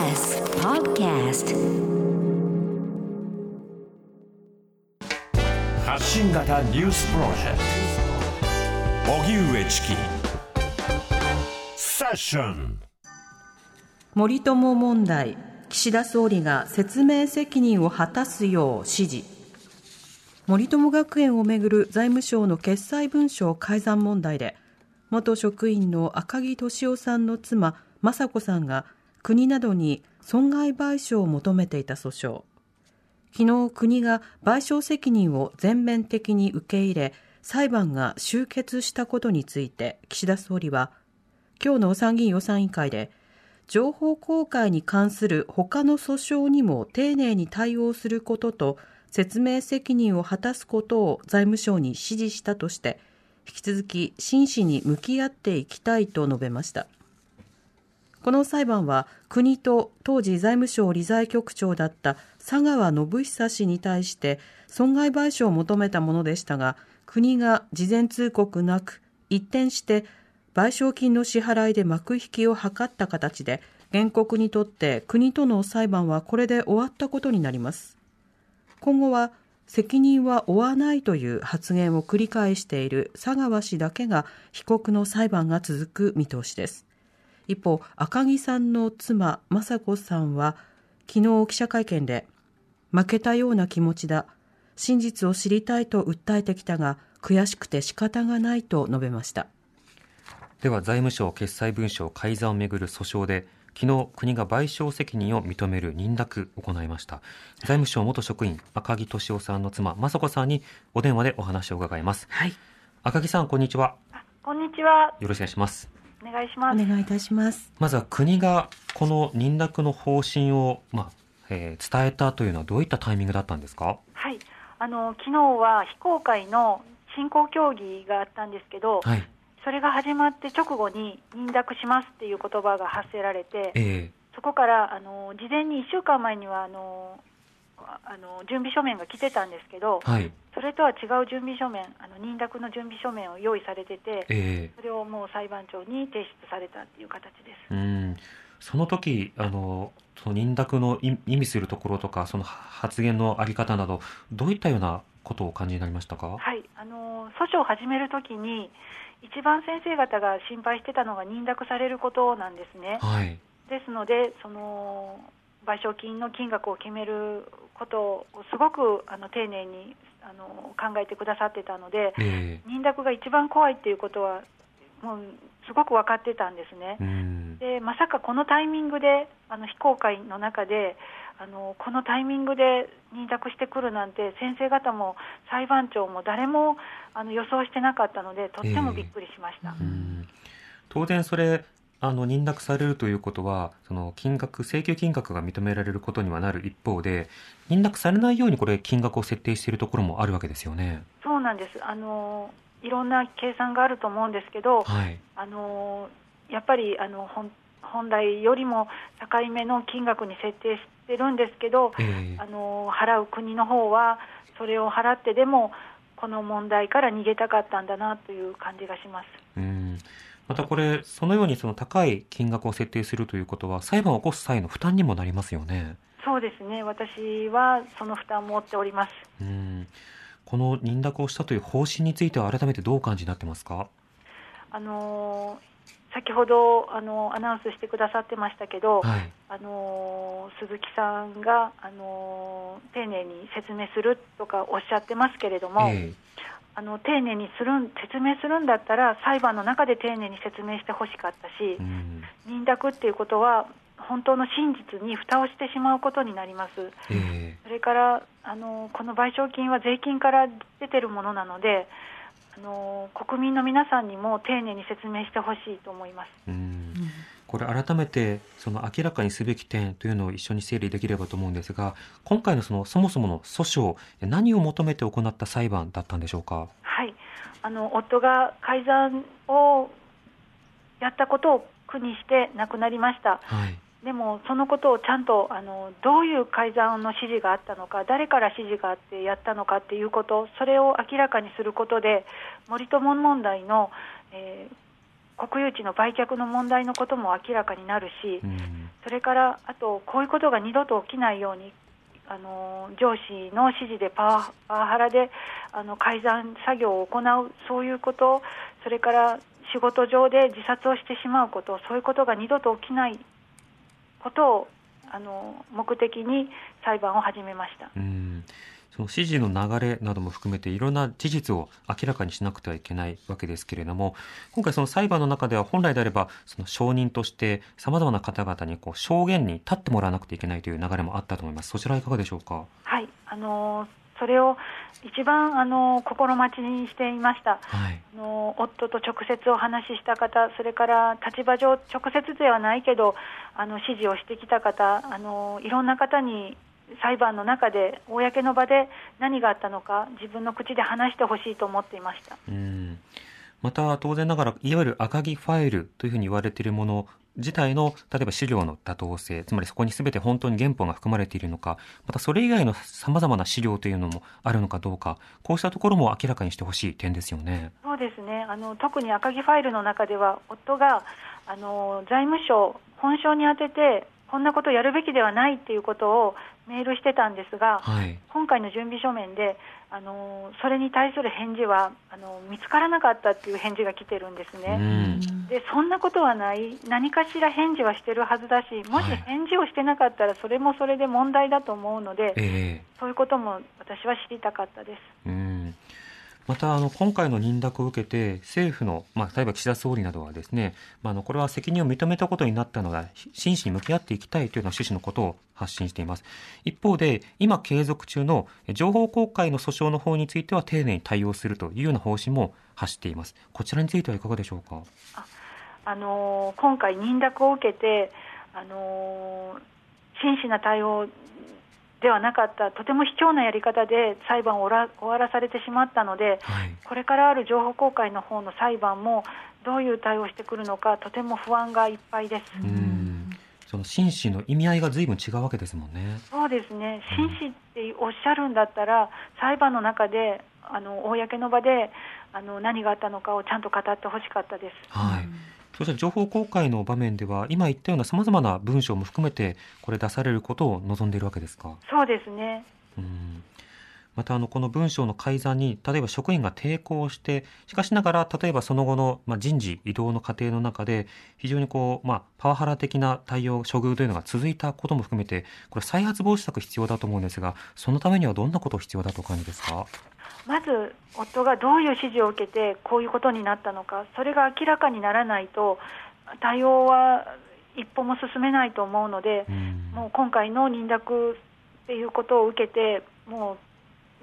TBS Podcast. 発信型ニュースプロジェクト。荻上チキ。セッション。森友問題。岸田総理が説明責任を果たすよう指示。森友学園をめぐる財務省の決裁文書改ざん問題で元職員の赤木俊夫さんの妻雅子さんが国などに損害賠償を求めていた訴訟。昨日国が賠償責任を全面的に受け入れ裁判が終結したことについて岸田総理は今日の参議院予算委員会で情報公開に関する他の訴訟にも丁寧に対応することと説明責任を果たすことを財務省に指示したとして引き続き真摯に向き合っていきたいと述べました。この裁判は国と当時財務省理財局長だった佐川信久氏に対して損害賠償を求めたものでしたが国が事前通告なく一転して賠償金の支払いで幕引きを図った形で原告にとって国との裁判はこれで終わったことになります。今後は責任は負わないという発言を繰り返している佐川氏だけが被告の裁判が続く見通しです。一方赤木さんの妻雅子さんは昨日記者会見で負けたような気持ちだ。真実を知りたいと訴えてきたが悔しくて仕方がないと述べました。では財務省決裁文書改ざんをめぐる訴訟で昨日国が賠償責任を認める認諾を行いました。財務省元職員赤木俊夫さんの妻雅子さんにお電話でお話を伺います、はい、赤木さんこんにちは。こんにちは。よろしくお願いしますお願いします。お願いいたしますまずは国がこの認諾の方針を、まあえー伝えたというのはどういったタイミングだったんですか？はい。あの昨日は非公開の進行協議があったんですけど、はいそれが始まって直後に認諾しますっていう言葉が発せられて、えそこからあの事前に1週間前にはあのああの準備書面が来てたんですけど、ーはい。それとは違う準備書面、あの認諾の準備書面を用意されてて、えそれをもう裁判長に提出されたっていう形です。ーうん。その時あのその認諾の意意味するところとかその発言のあり方などどういったようなことをお感じになりましたか？はい、あの訴訟を始めるときに、一番先生方が心配してたのが認諾されることなんですね。はい。ですので、その賠償金の金額を決めることをすごくあの丁寧にあの考えてくださってたので、え認諾が一番怖いっていうことは、もうすごく分かってたんですね。でまさかこのタイミングであの非公開の中であのこのタイミングで認諾してくるなんて先生方も裁判長も誰もあの予想してなかったのでとってもびっくりしました、うん。当然それあの認諾されるということはその金額請求金額が認められることにはなる一方で認諾されないようにこれ金額を設定しているところもあるわけですよね。そうなんですあのいろんな計算があると思うんですけどはいあのやっぱりあの本本来よりも高いめの金額に設定してるんですけど、えーあの払う国の方はそれを払ってでもこの問題から逃げたかったんだなという感じがします。うんまたこれそのようにその高い金額を設定するということは裁判を起こす際の負担にもなりますよね。そうですね。私はその負担も負っております。うんこの認諾をしたという方針については改めてどうお感じになってますか？あの先ほどあのアナウンスしてくださってましたけど、はいあの鈴木さんがあの丁寧に説明するとかおっしゃってますけれども、えあの丁寧にするん説明するんだったら裁判の中で丁寧に説明してほしかったしー、うん認諾っていうことは本当の真実に蓋をしてしまうことになります。えそれからあのこの賠償金は税金から出てるものなのであの国民の皆さんにも丁寧に説明してほしいと思います。ーうんこれ改めてその明らかにすべき点というのを一緒に整理できればと思うんですが今回のそのそもそもの訴訟何を求めて行った裁判だったんでしょうか？はい、あの夫が改ざんをやったことを苦にして亡くなりました。はい。でも、そのことをちゃんとあのどういう改ざんの指示があったのか、誰から指示があってやったのかっていうこと、それを明らかにすることで、森友問題の、えー国有地の売却の問題のことも明らかになるし、うんそれからあと、こういうことが二度と起きないように、あの上司の指示でパワパワハラであの改ざん作業を行う、そういうこと、それから仕事上で自殺をしてしまうこと、そういうことが二度と起きないことをあの目的に裁判を始めました。うんその指示の流れなども含めていろんな事実を明らかにしなくてはいけないわけですけれども今回その裁判の中では本来であればその証人としてさまざまな方々にこう証言に立ってもらわなくてはいけないという流れもあったと思います。そちらはいかがでしょうか？はい、あのそれを一番あの心待ちにしていました。はい。あの夫と直接お話しした方、それから立場上、直接ではないけど、あの指示をしてきた方あの、いろんな方に裁判の中で、公の場で何があったのか、自分の口で話してほしいと思っていました。うんまた当然ながらいわゆる赤木ファイルというふうに言われているもの自体の例えば資料の妥当性つまりそこに全て本当に原本が含まれているのかまたそれ以外のさまざまな資料というのもあるのかどうかこうしたところも明らかにしてほしい点ですよね。そうですねあの特に赤木ファイルの中では、夫があの財務省、本省に宛てて、こんなことをやるべきではないっていうことをメールしてたんですが、はい。今回の準備書面で、あのそれに対する返事はあの見つからなかったっていう返事が来てるんですうね。ん。でそんなことはない、何かしら返事はしてるはずだし、もしはい返事をしてなかったら、それもそれで問題だと思うので、ええ。そういうことも私は知りたかったです。うんまたあの今回の認諾を受けて政府の、まあ、例えば岸田総理などはですね、まあ、のこれは責任を認めたことになったので真摯に向き合っていきたいというような趣旨のことを発信しています。一方で今継続中の情報公開の訴訟の方については丁寧に対応するというような方針も発しています。こちらについてはいかがでしょうか？あの今回、認諾を受けて、あの真摯な対応ではなかった、とても卑怯なやり方で裁判を終わらされてしまったので、はいこれからある情報公開の方の裁判も、どういう対応をしてくるのか、とても不安がいっぱいです。うんその真摯の意味合いが随分違うわけですもんねそうですね、真摯っておっしゃるんだったら、裁判の中で、あの公の場であの何があったのかをちゃんと語ってほしかったです。はい。そして情報公開の場面では、今言ったような様々な文章も含めて、これ出されることを望んでいるわけですか？そうですねうん。また、あの、この文章の改ざんに、例えば職員が抵抗して、しかしながら、例えばその後の、まあ、人事、異動の過程の中で、非常にこう、まあ、パワハラ的な対応、処遇というのが続いたことも含めて、これ再発防止策必要だと思うんですが、そのためにはどんなこと必要だとお感じですか？まず夫がどういう指示を受けてこういうことになったのか、それが明らかにならないと、対応は一歩も進めないと思うので、うん。もう今回の認諾っていうことを受けて、もう、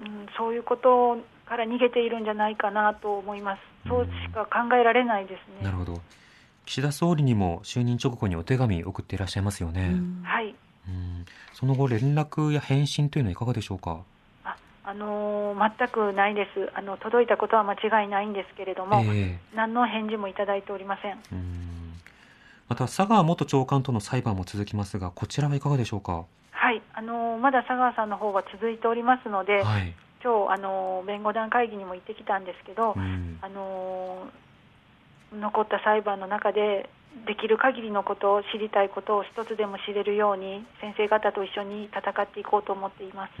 うん、そういうことから逃げているんじゃないかなと思います、そうしか考えられないですね。なるほど。岸田総理にも就任直後にお手紙送っていらっしゃいますよね。はいうんその後、連絡や返信というのはいかがでしょうか？ああのー全くないですあの、届いたことは間違いないんですけれども、え何の返事もいただいておりません。んまた、佐川元長官との裁判も続きますが、こちらはいかがでしょうか？はい、あのーまだ佐川さんの方は続いておりますので、はい。今日あのー弁護団会議にも行ってきたんですけど、うんあのー残った裁判の中で、できる限りのことを知りたいことを一つでも知れるように、先生方と一緒に戦っていこうと思っています。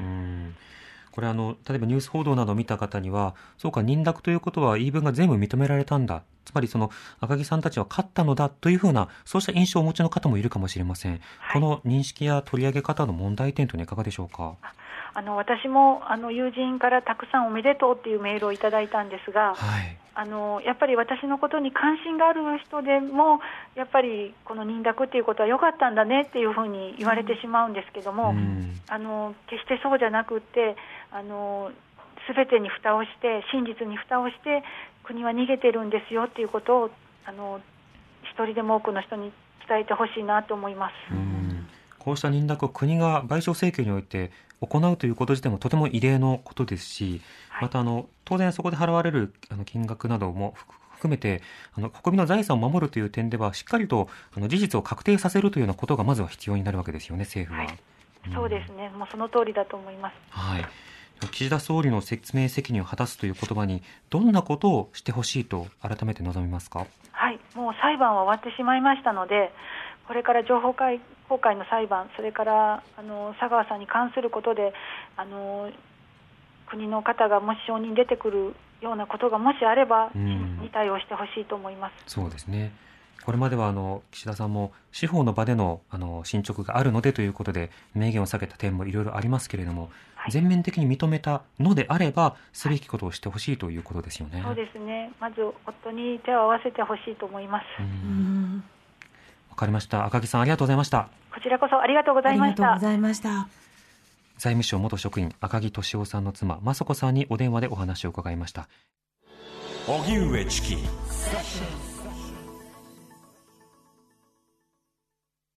うんこれあの、例えばニュース報道などを見た方には、そうか、認諾ということは言い分が全部認められたんだ。つまりその赤木さんたちは勝ったのだというふうな、そうした印象をお持ちの方もいるかもしれません。この認識や取り上げ方の問題点というのはいかがでしょうか？あの私もあの友人からたくさんおめでとうっていうメールをいただいたんですが、はい。あのやっぱり私のことに関心がある人でも、やっぱりこの認諾っていうことは良かったんだねっていうふうに言われてしまうんですけども、うんあの決してそうじゃなくって、あの全てに蓋をして、真実に蓋をして、国は逃げてるんですよっていうことを、あの一人でも多くの人に伝えてほしいなと思います。うんこうした認諾を国が賠償請求において行うということ自体もとても異例のことですし、はいまたあの当然そこで払われるあの金額なども含含めてあの国民の財産を守るという点ではしっかりとあの事実を確定させるというようなことがまずは必要になるわけですよね政府は。はいそうですね、もうその通りだと思います。はい。岸田総理の説明責任を果たすという言葉にどんなことをしてほしいと改めて望みますか？はい、もう裁判は終わってしまいましたので、これから情報公開の裁判、それからあの佐川さんに関することで、あの国の方がもし承認出てくるようなことがもしあれば、うんに対応してほしいと思います。そうですね。これまではあの岸田さんも司法の場でのあの進捗があるのでということで明言を避けた点もいろいろありますけれども、はい全面的に認めたのであればすべきことをしてほしいということですよね。そうですね。まず夫に手を合わせてほしいと思います。かりました。赤木さんありがとうございました。こちらこそありがとうございましたありがとうご。ざいました。財務省元職員赤木俊夫さんの妻雅子さんにお電話でお話を伺いました。荻上チキ